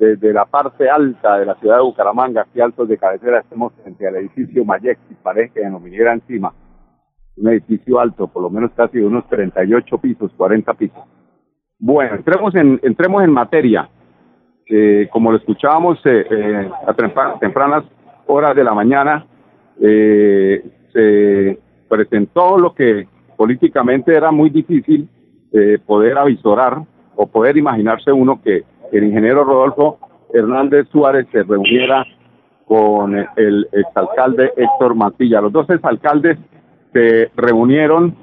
desde la parte alta de la ciudad de Bucaramanga, aquí altos de cabecera, estamos frente al edificio Mayexi, parece que nos viniera encima. Un edificio alto, por lo menos casi de unos 38 pisos, 40 pisos. Bueno, entremos en, entremos en materia. como lo escuchábamos eh, eh, a tempranas horas de la mañana, eh, se presentó lo que políticamente era muy difícil poder avisorar o poder imaginarse uno que el ingeniero Rodolfo Hernández Suárez se reuniera con el exalcalde Héctor Mantilla. Los dos exalcaldes se reunieron,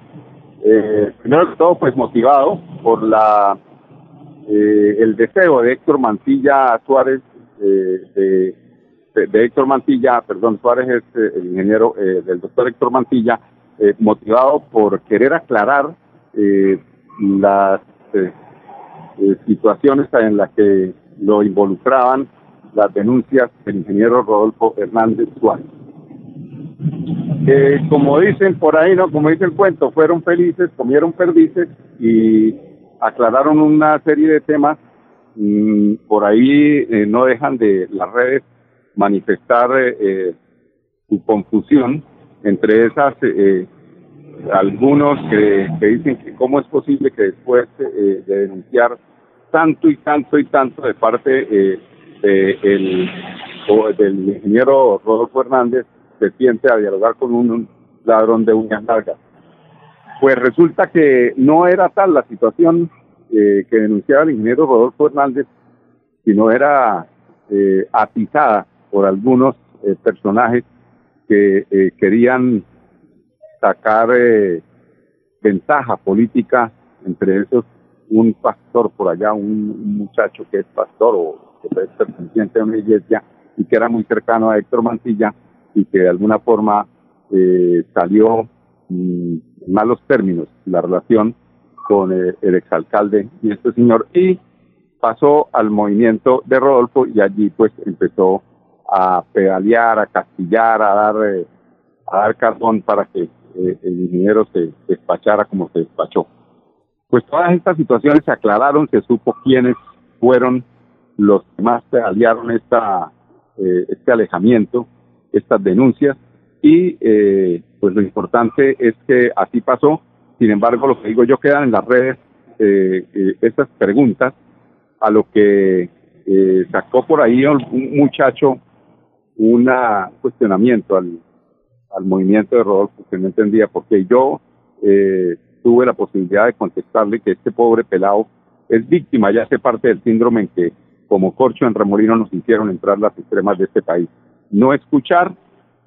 eh, primero que todo, pues motivado por la eh, el deseo de Héctor Mantilla Suárez, eh, de, Héctor Mantilla, perdón, Suárez es el ingeniero del doctor Héctor Mantilla, motivado por querer aclarar las eh, situaciones en las que lo involucraban las denuncias del ingeniero Rodolfo Hernández Suárez. como dicen por ahí, no, como dice el cuento, fueron felices, comieron perdices y aclararon una serie de temas. Mm, por ahí eh, no dejan de las redes manifestar eh, su confusión entre esas algunos que, dicen que cómo es posible que después de denunciar tanto y tanto y tanto de parte eh, el, del ingeniero Rodolfo Hernández se siente a dialogar con un ladrón de uñas largas. Pues resulta que no era tal la situación eh, que denunciaba el ingeniero Rodolfo Hernández, sino era eh, atizada por algunos eh, personajes que eh, querían sacar ventaja política, entre esos un pastor por allá, un, muchacho que es pastor o que es perteneciente a una iglesia y que era muy cercano a Héctor Mantilla y que de alguna forma eh, salió mm, en malos términos la relación con el, el exalcalde y este señor y pasó al movimiento de Rodolfo y allí pues empezó a pedalear, a castillar, a dar, eh, a dar carbón para que eh, el ingeniero se despachara como se despachó. Pues todas estas situaciones se aclararon, se supo quiénes fueron los que más aliaron esta, eh, este alejamiento, estas denuncias, y eh, pues lo importante es que así pasó. Sin embargo, lo que digo yo quedan en las redes eh, eh estas preguntas a lo que sacó por ahí un muchacho un cuestionamiento al, al movimiento de Rodolfo que no entendía por qué yo eh, tuve la posibilidad de contestarle que este pobre pelado es víctima, ya hace parte del síndrome en que como corcho en remolino nos hicieron entrar las extremas de este país. No escuchar,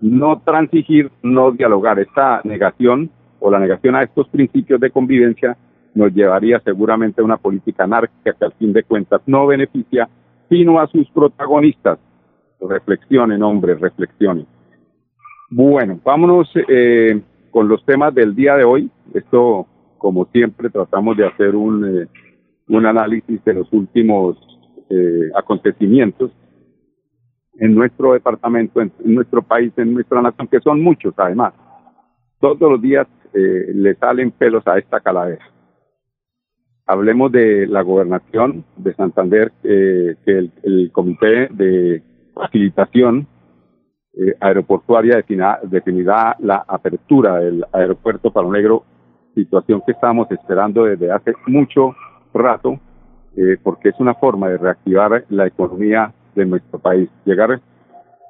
no transigir, no dialogar. Esta negación o la negación a estos principios de convivencia nos llevaría seguramente a una política anárquica que al fin de cuentas no beneficia sino a sus protagonistas. Reflexionen, hombre, reflexionen. Bueno, vámonos eh, con los temas del día de hoy. Esto, como siempre, tratamos de hacer un, eh, un análisis de los últimos eh, acontecimientos en nuestro departamento, en, nuestro país, en nuestra nación, que son muchos además. Todos los días eh, le salen pelos a esta calavera. Hablemos de la gobernación de Santander, que el, el comité de facilitación eh, aeroportuaria definirá, la apertura del aeropuerto Palo Negro, situación que estamos esperando desde hace mucho rato, eh, porque es una forma de reactivar la economía de nuestro país. Llegar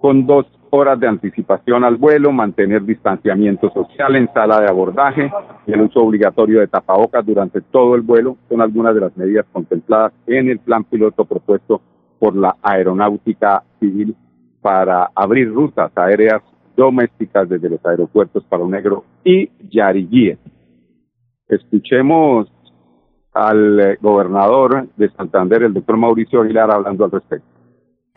con dos horas de anticipación al vuelo, mantener distanciamiento social en sala de abordaje y el uso obligatorio de tapabocas durante todo el vuelo son algunas de las medidas contempladas en el plan piloto propuesto por la Aeronáutica Civil para abrir rutas aéreas domésticas desde los aeropuertos Palo Negro y Yariguíes. Escuchemos al eh, gobernador de Santander, el doctor Mauricio Aguilar, hablando al respecto.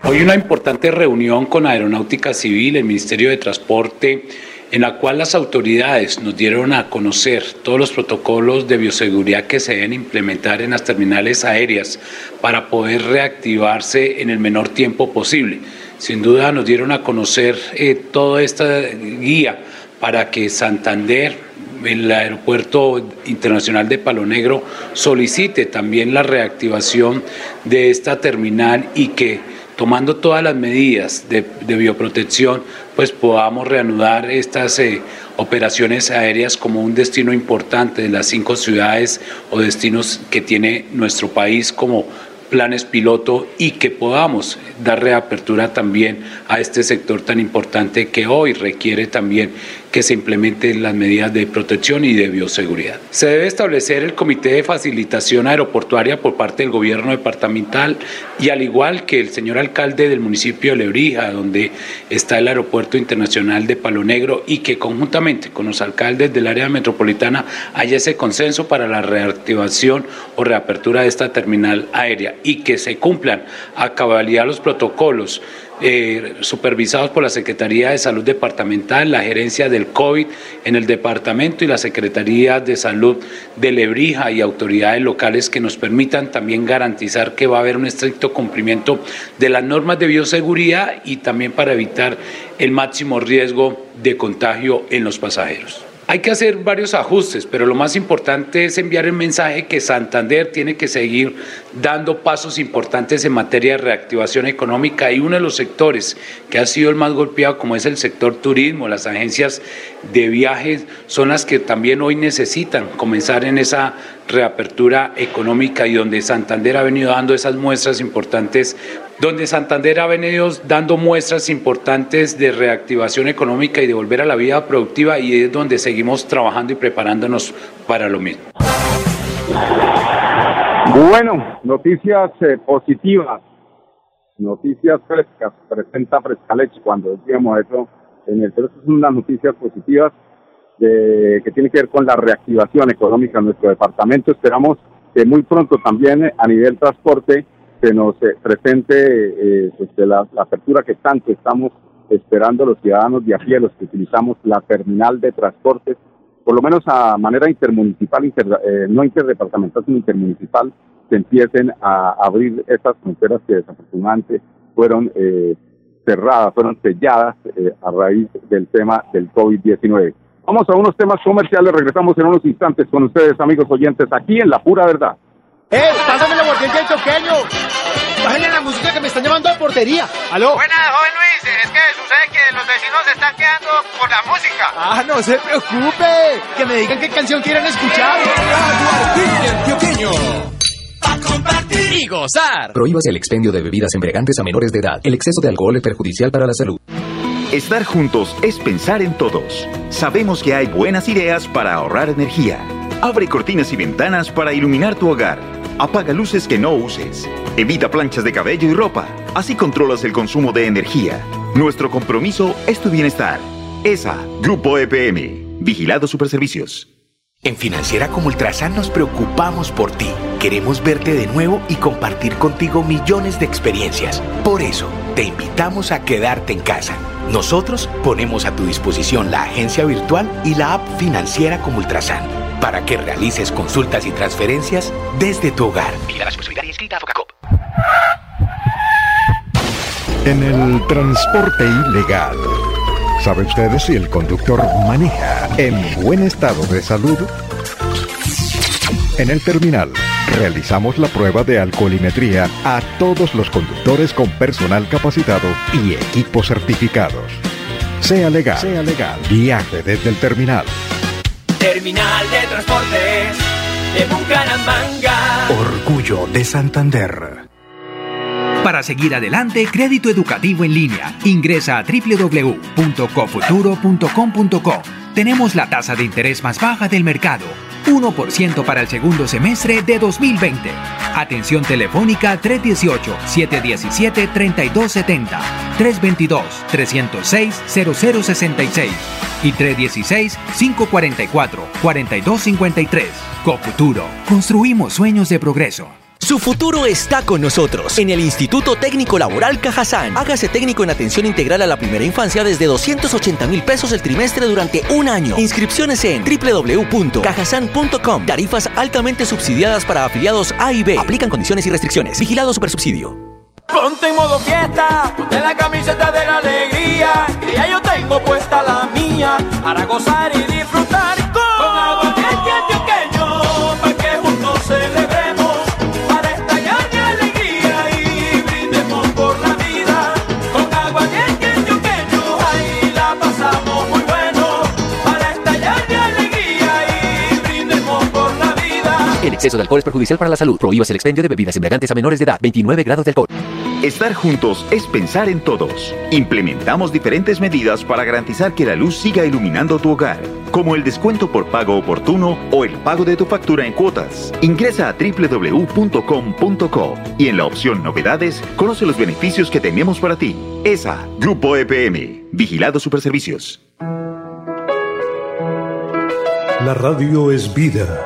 Hoy una importante reunión con Aeronáutica Civil, el Ministerio de Transporte, en la cual las autoridades nos dieron a conocer todos los protocolos de bioseguridad que se deben implementar en las terminales aéreas para poder reactivarse en el menor tiempo posible. Sin duda nos dieron a conocer eh, toda esta guía para que Santander, el aeropuerto internacional de Palo Negro, solicite también la reactivación de esta terminal y que tomando todas las medidas de, bioprotección, pues podamos reanudar estas eh, operaciones aéreas como un destino importante de las cinco ciudades o destinos que tiene nuestro país como planes piloto y que podamos dar reapertura también a este sector tan importante que hoy requiere también que se implementen las medidas de protección y de bioseguridad. Se debe establecer el Comité de Facilitación Aeroportuaria por parte del gobierno departamental y al igual que el señor alcalde del municipio de Lebrija, donde está el Aeropuerto Internacional de Palo Negro y que conjuntamente con los alcaldes del área metropolitana haya ese consenso para la reactivación o reapertura de esta terminal aérea y que se cumplan a cabalidad los protocolos eh, supervisados por la Secretaría de Salud Departamental, la gerencia del COVID en el departamento y la Secretaría de Salud de Lebrija y autoridades locales que nos permitan también garantizar que va a haber un estricto cumplimiento de las normas de bioseguridad y también para evitar el máximo riesgo de contagio en los pasajeros. Hay que hacer varios ajustes, pero lo más importante es enviar el mensaje que Santander tiene que seguir dando pasos importantes en materia de reactivación económica y uno de los sectores que ha sido el más golpeado, como es el sector turismo, las agencias de viajes, son las que también hoy necesitan comenzar en esa reapertura económica y donde Santander ha venido dando esas muestras importantes donde Santander ha venido dando muestras importantes de reactivación económica y de volver a la vida productiva y es donde seguimos trabajando y preparándonos para lo mismo. Bueno, noticias eh, positivas, noticias frescas, presenta Frescaleche cuando decíamos eso en el pero son unas noticias positivas de, que tienen que ver con la reactivación económica en nuestro departamento. Esperamos que muy pronto también a nivel transporte se nos eh, presente eh, pues, la, apertura que tanto estamos esperando los ciudadanos de a los que utilizamos la terminal de transportes, por lo menos a manera intermunicipal, eh, no interdepartamental, sino intermunicipal, se empiecen a abrir esas fronteras que desafortunadamente fueron cerradas, fueron selladas a raíz del tema del COVID-19. Vamos a unos temas comerciales, regresamos en unos instantes con ustedes, amigos oyentes, aquí en La Pura Verdad. ¡Eh! ¡Pásame la! ¡Bájale la música que me están llamando a portería! ¡Aló! Buenas, joven Luis. Es que sucede que los vecinos se están quedando por la música. ¡Ah, no se preocupe! Que me digan qué canción quieren escuchar. A compartir y gozar. Prohíbas el expendio de bebidas embriagantes a menores de edad. El exceso de alcohol es perjudicial para la salud. Estar juntos es pensar en todos. Sabemos que hay buenas ideas para ahorrar energía. Abre cortinas y ventanas para iluminar tu hogar Apaga luces que no uses. Evita planchas de cabello y ropa. Así controlas el consumo de energía. Nuestro compromiso es tu bienestar. ESA, Grupo EPM. Vigilado Superservicios. En Financiera como Ultrasan nos preocupamos por ti. Queremos verte de nuevo y compartir contigo millones de experiencias. Por eso, te invitamos a quedarte en casa. Nosotros ponemos a tu disposición la agencia virtual y la app Financiera como Ultrasan para que realices consultas y transferencias desde tu hogar. En el transporte ilegal, ¿sabe usted si el conductor maneja en buen estado de salud? En el terminal, realizamos la prueba de alcoholimetría a todos los conductores con personal capacitado y equipos certificados. Sea legal, sea legal, viaje desde el terminal. Terminal de Transportes de Bucaramanga. Orgullo de Santander. Para seguir adelante, crédito educativo en línea. Ingresa a www.cofuturo.com.co. Tenemos la tasa de interés más baja del mercado 1% para el segundo semestre de 2020. Atención telefónica 318-717-3270, 322-306-0066 y 316-544-4253. Cofuturo. Construimos sueños de progreso. Su futuro está con nosotros en el Instituto Técnico Laboral Cajazán. Hágase técnico en atención integral a la primera infancia desde 280 mil pesos el trimestre durante un año. Inscripciones en www.cajazán.com. Tarifas altamente subsidiadas para afiliados A y B. Aplican condiciones y restricciones. Vigilado Supersubsidio. Ponte en modo fiesta, ponte la camiseta de la alegría, que ya yo tengo puesta la mía, para gozar y disfrutar exceso de alcohol es perjudicial para la salud. Prohíbas el expendio de bebidas embriagantes a menores de edad. 29 grados de alcohol. Estar juntos es pensar en todos. Implementamos diferentes medidas para garantizar que la luz siga iluminando tu hogar, como el descuento por pago oportuno o el pago de tu factura en cuotas. Ingresa a www.com.co y en la opción Novedades conoce los beneficios que tenemos para ti. ESA, Grupo EPM, Vigilado Superservicios. La radio es vida.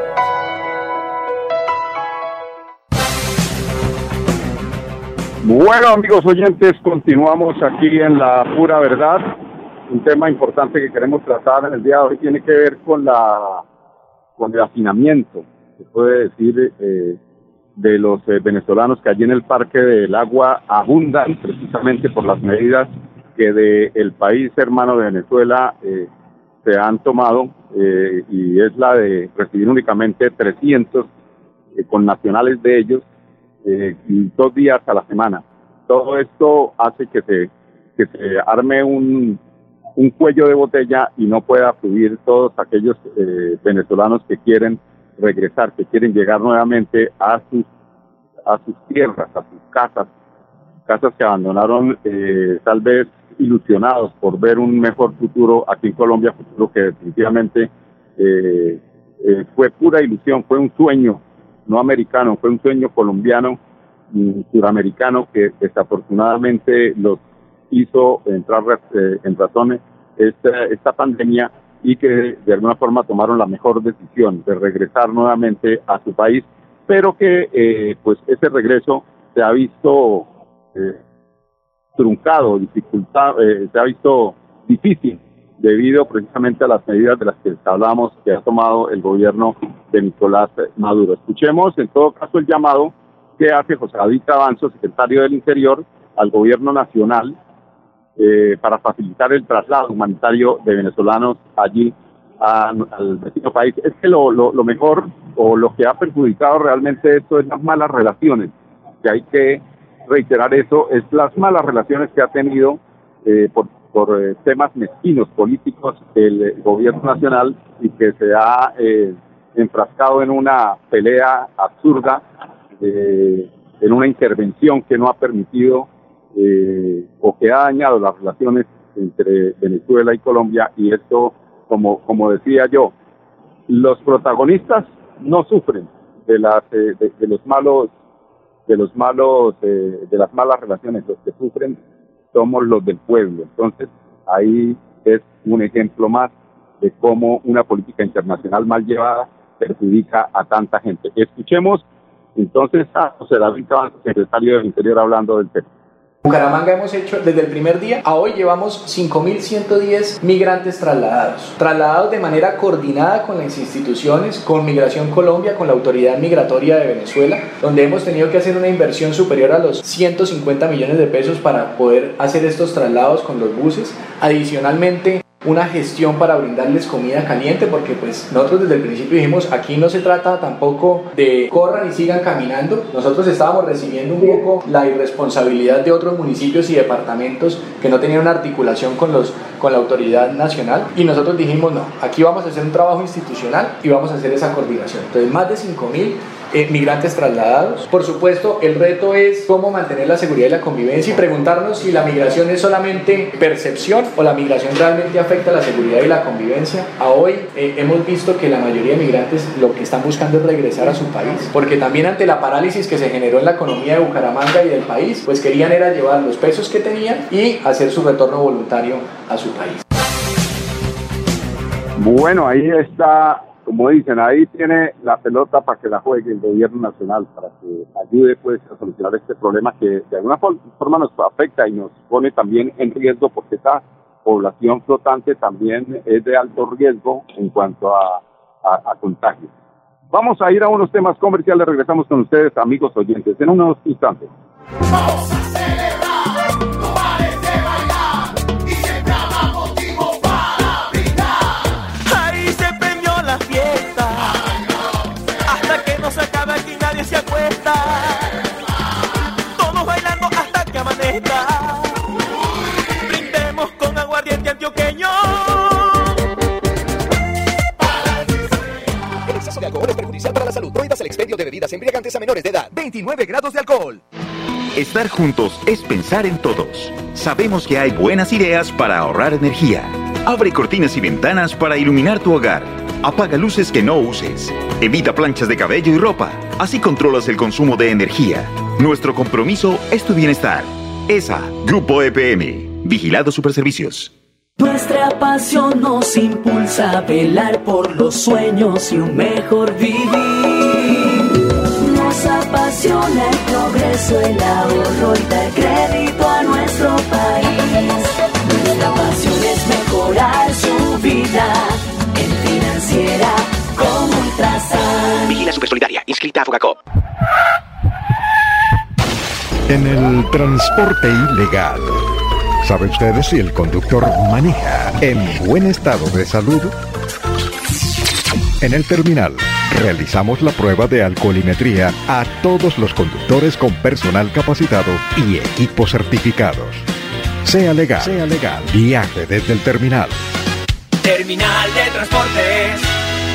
Bueno, amigos oyentes, continuamos aquí en la pura verdad. Un tema importante que queremos tratar en el día de hoy tiene que ver con la con el hacinamiento, se puede decir, eh, de los eh, venezolanos que allí en el Parque del Agua abundan precisamente por las medidas que de el país hermano de Venezuela eh, se han tomado y es la de recibir únicamente 300 eh, con nacionales de ellos eh, dos días a la semana. Todo esto hace que se, que se arme un, un cuello de botella y no pueda fluir todos aquellos eh, venezolanos que quieren regresar, que quieren llegar nuevamente a sus, a sus tierras, a sus casas, casas que abandonaron eh, tal vez ilusionados por ver un mejor futuro aquí en Colombia, futuro que definitivamente eh, eh, fue pura ilusión, fue un sueño no americano, fue un sueño colombiano suramericano que desafortunadamente los hizo entrar eh, en razones esta, esta pandemia y que de alguna forma tomaron la mejor decisión de regresar nuevamente a su país, pero que eh, pues ese regreso se ha visto eh, truncado, dificultado, eh, se ha visto difícil debido precisamente a las medidas de las que hablamos que ha tomado el gobierno de Nicolás Maduro. Escuchemos en todo caso el llamado que hace José David Avanzo, secretario del Interior, al gobierno nacional eh, para facilitar el traslado humanitario de venezolanos allí a, al vecino país. Es que lo, lo, lo mejor o lo que ha perjudicado realmente esto es las malas relaciones, que hay que reiterar eso, es las malas relaciones que ha tenido eh, por, por eh, temas mezquinos políticos el eh, gobierno nacional y que se ha eh, enfrascado en una pelea absurda, eh, en una intervención que no ha permitido eh, o que ha dañado las relaciones entre Venezuela y Colombia. Y esto, como, como decía yo, los protagonistas no sufren de las de, de, los malos de los malos de las malas relaciones los que sufren somos los del pueblo. Entonces ahí es un ejemplo más de cómo una política internacional mal llevada perjudica a tanta gente. Escuchemos entonces a José David Cabanzo, secretario del Interior hablando del tema Bucaramanga hemos hecho desde el primer día a hoy llevamos 5.110 migrantes trasladados, trasladados de manera coordinada con las instituciones, con Migración Colombia, con la Autoridad Migratoria de Venezuela, donde hemos tenido que hacer una inversión superior a los 150 millones de pesos para poder hacer estos traslados con los buses. Adicionalmente, una gestión para brindarles comida caliente porque pues nosotros desde el principio dijimos aquí no se trata tampoco de corran y sigan caminando. Nosotros estábamos recibiendo un poco la irresponsabilidad de otros municipios y departamentos que no tenían una articulación con los con la autoridad nacional y nosotros dijimos no aquí vamos a hacer un trabajo institucional y vamos a hacer esa coordinación entonces más de 5 mil eh, migrantes trasladados. Por supuesto, el reto es cómo mantener la seguridad y la convivencia y preguntarnos si la migración es solamente percepción o la migración realmente afecta la seguridad y la convivencia. A hoy eh, hemos visto que la mayoría de migrantes lo que están buscando es regresar a su país, porque también ante la parálisis que se generó en la economía de Bucaramanga y del país, pues querían era llevar los pesos que tenían y hacer su retorno voluntario a su país. Bueno, ahí está, como dicen, ahí tiene la pelota para que la juegue el gobierno nacional, para que ayude pues a solucionar este problema que de alguna forma nos afecta y nos pone también en riesgo porque esta población flotante también es de alto riesgo en cuanto a, a, contagios. Vamos a ir a unos temas comerciales, regresamos con ustedes, amigos oyentes, en unos instantes. Todos bebidas embriagantes a menores de edad. 29 grados de alcohol. Estar juntos es pensar en todos. Sabemos que hay buenas ideas para ahorrar energía. Abre cortinas y ventanas para iluminar tu hogar. Apaga luces que no uses. Evita planchas de cabello y ropa. Así controlas el consumo de energía. Nuestro compromiso es tu bienestar. ESA, Grupo EPM. Vigilado Superservicios. Nuestra pasión nos impulsa a velar por los sueños y un mejor vivir. El progreso, el ahorro y dar crédito a nuestro país. Nuestra pasión es mejorar su vida financiera como Ultrasan. Vigila Supersolidaria, inscrita a Fogacop. En el transporte ilegal, ¿sabe usted si el conductor maneja en buen estado de salud? En el terminal, realizamos la prueba de alcoholimetría a todos los conductores con personal capacitado y equipos certificados. Sea legal, sea legal, viaje desde el terminal. Terminal de Transportes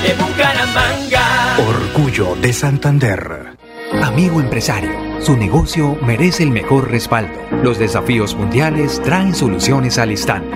de Bucaramanga. Orgullo de Santander. Amigo empresario, su negocio merece el mejor respaldo. Los desafíos mundiales traen soluciones al instante.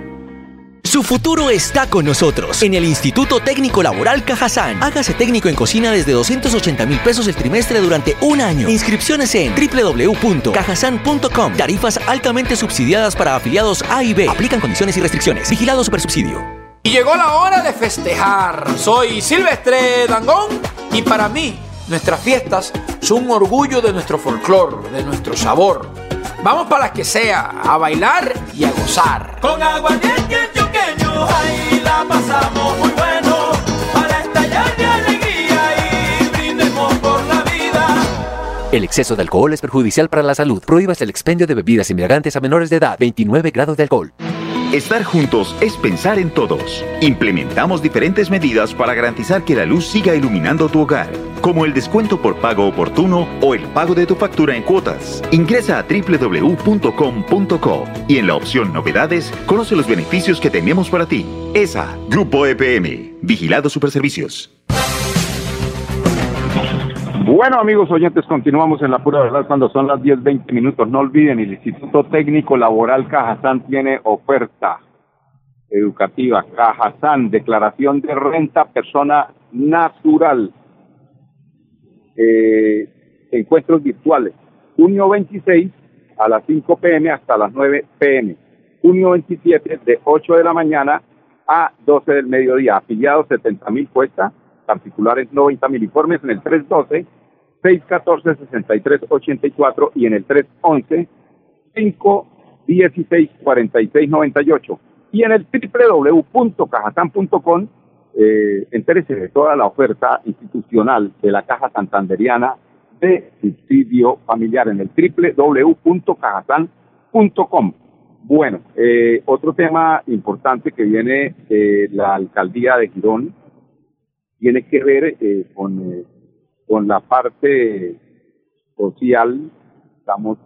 Su futuro está con nosotros en el Instituto Técnico Laboral Cajazán. Hágase técnico en cocina desde 280 mil pesos el trimestre durante un año. Inscripciones en www.cajazán.com. Tarifas altamente subsidiadas para afiliados A y B. Aplican condiciones y restricciones. Vigilado Supersubsidio. Y llegó la hora de festejar. Soy Silvestre Dangón y para mí nuestras fiestas son un orgullo de nuestro folclor, de nuestro sabor. Vamos para las que sea, a bailar y a gozar. Con aguardiente antioqueño, ahí la pasamos muy bueno. Para estallar de alegría y brindemos por la vida. El exceso de alcohol es perjudicial para la salud. Prohíbas el expendio de bebidas embriagantes a menores de edad. 29 grados de alcohol. Estar juntos es pensar en todos. Implementamos diferentes medidas para garantizar que la luz siga iluminando tu hogar, como el descuento por pago oportuno o el pago de tu factura en cuotas. Ingresa a www.com.co y en la opción Novedades conoce los beneficios que tenemos para ti. ESA, Grupo EPM, Vigilado Superservicios. Bueno, amigos oyentes, continuamos en la pura verdad cuando son las 10:20 minutos. No olviden, el Instituto Técnico Laboral Cajazán tiene oferta educativa. Cajazán, declaración de renta persona natural. Eh, encuentros virtuales. Junio 26 a las 5 pm hasta las 9 pm. Junio 27 de 8 de la mañana a 12 del mediodía. Afiliados 70 mil cuesta particulares 90 mil informes en el 312 614 6384 y en el 311 516 4698 y en el www.cajatan.com eh, entérese de toda la oferta institucional de la Caja Santanderiana de subsidio familiar en el www.cajatan.com. Bueno, eh, otro tema importante que viene de la alcaldía de Girón tiene que ver eh, con, eh, con la parte social. Estamos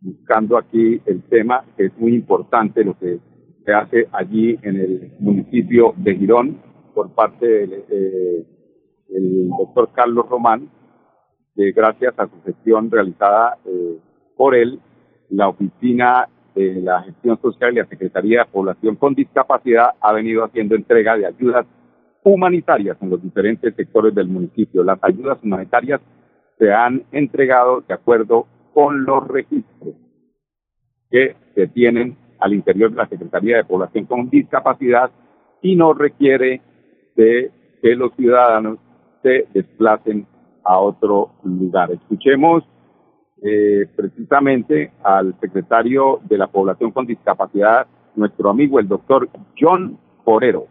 buscando aquí el tema, que es muy importante lo que se hace allí en el municipio de Girón por parte del el doctor Carlos Román, que gracias a su gestión realizada eh, por él, la oficina de la gestión social y la Secretaría de Población con Discapacidad ha venido haciendo entrega de ayudas humanitarias en los diferentes sectores del municipio. Las ayudas humanitarias se han entregado de acuerdo con los registros que se tienen al interior de la Secretaría de Población con Discapacidad y no requiere de que los ciudadanos se desplacen a otro lugar. Escuchemos eh, precisamente al secretario de la Población con Discapacidad, nuestro amigo el doctor John Porero.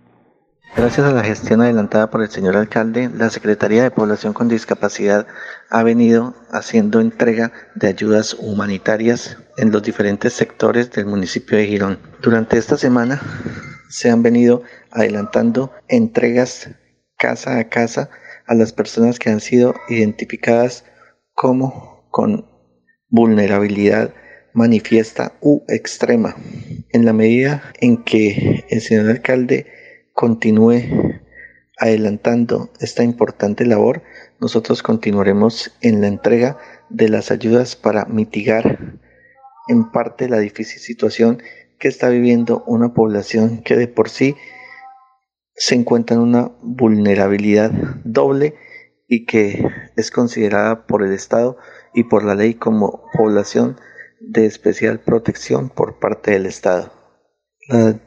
Gracias a la gestión adelantada por el señor alcalde, la Secretaría de Población con Discapacidad ha venido haciendo entrega de ayudas humanitarias en los diferentes sectores del municipio de Girón. Durante esta semana se han venido adelantando entregas casa a casa a las personas que han sido identificadas como con vulnerabilidad manifiesta u extrema. En la medida en que el señor alcalde continúe adelantando esta importante labor, nosotros continuaremos en la entrega de las ayudas para mitigar en parte la difícil situación que está viviendo una población que de por sí se encuentra en una vulnerabilidad doble y que es considerada por el Estado y por la ley como población de especial protección por parte del Estado.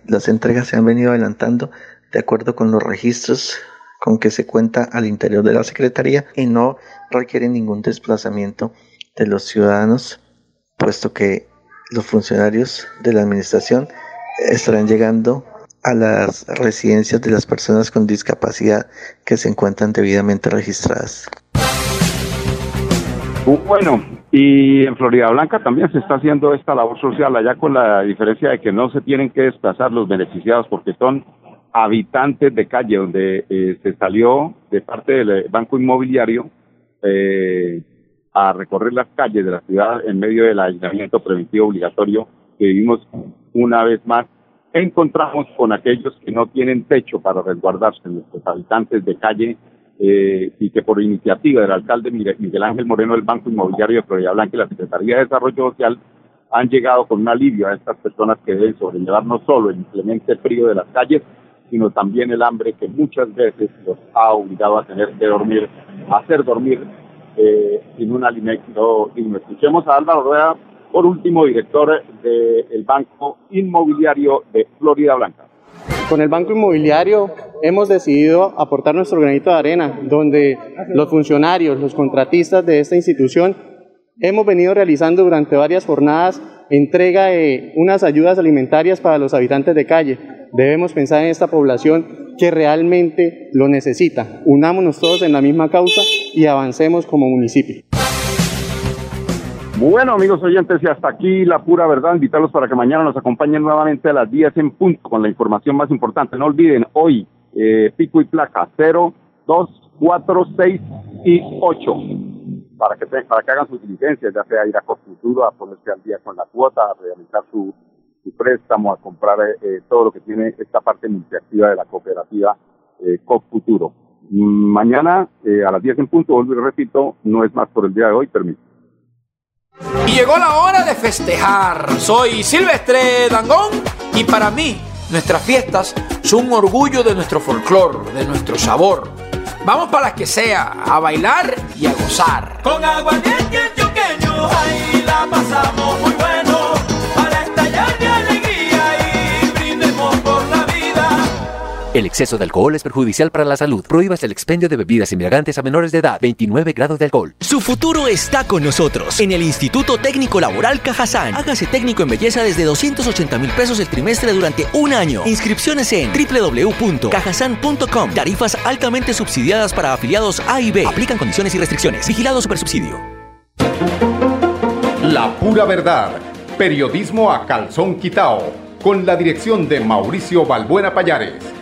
las entregas se han venido adelantando de acuerdo con los registros con que se cuenta al interior de la Secretaría y no requiere ningún desplazamiento de los ciudadanos, puesto que los funcionarios de la Administración estarán llegando a las residencias de las personas con discapacidad que se encuentran debidamente registradas. Bueno, y en Florida Blanca también se está haciendo esta labor social, allá con la diferencia de que no se tienen que desplazar los beneficiados porque son habitantes de calle, donde eh, se salió de parte del Banco Inmobiliario eh, a recorrer las calles de la ciudad en medio del aislamiento preventivo obligatorio que vivimos una vez más. Encontramos con aquellos que no tienen techo para resguardarse, nuestros habitantes de calle, eh, y que por iniciativa del alcalde Miguel Ángel Moreno del Banco Inmobiliario de Florida Blanca y la Secretaría de Desarrollo Social han llegado con un alivio a estas personas que deben sobrellevar no solo el inclemente frío de las calles, sino también el hambre que muchas veces los ha obligado a tener que dormir, a hacer dormir eh, un alimento. Escuchemos a Álvaro Rueda, por último, director del Banco Inmobiliario de Florida Blanca. Con el Banco Inmobiliario hemos decidido aportar nuestro granito de arena, donde los funcionarios, los contratistas de esta institución hemos venido realizando durante varias jornadas entrega de unas ayudas alimentarias para los habitantes de calle. Debemos pensar en esta población que realmente lo necesita. Unámonos todos en la misma causa y avancemos como municipio. Bueno, amigos oyentes, y hasta aquí la pura verdad. Invitarlos para que mañana nos acompañen nuevamente a las 10 en punto con la información más importante. No olviden, hoy, eh, pico y placa 0, 2, 4, 6 y 8 para que, para que hagan sus diligencias, ya sea ir a Cofuturo a ponerse al día con la cuota, a realizar su, préstamo, a comprar eh, eh, todo lo que tiene esta parte iniciativa de la cooperativa eh, Cofuturo. Mm, mañana eh, a las 10 en punto, vuelvo y repito, no es más por el día de hoy, permiso. Y llegó la hora de festejar. Soy Silvestre Dangón y para mí nuestras fiestas son un orgullo de nuestro folclor, de nuestro sabor Vamos para las que sea, a bailar y a gozar. Con aguardiente choqueño, ahí la pasamos muy bueno. Para estallar El exceso de alcohol es perjudicial para la salud. Prohíbas el expendio de bebidas embriagantes a menores de edad. 29 grados de alcohol. Su futuro está con nosotros. En el Instituto Técnico Laboral Cajazán. Hágase técnico en belleza desde 280 mil pesos el trimestre durante un año. Inscripciones en www.cajazán.com. Tarifas altamente subsidiadas para afiliados A y B. Aplican condiciones y restricciones. Vigilado Supersubsidio. La pura verdad. Periodismo a calzón quitao. Con la dirección de Mauricio Balbuena Payares.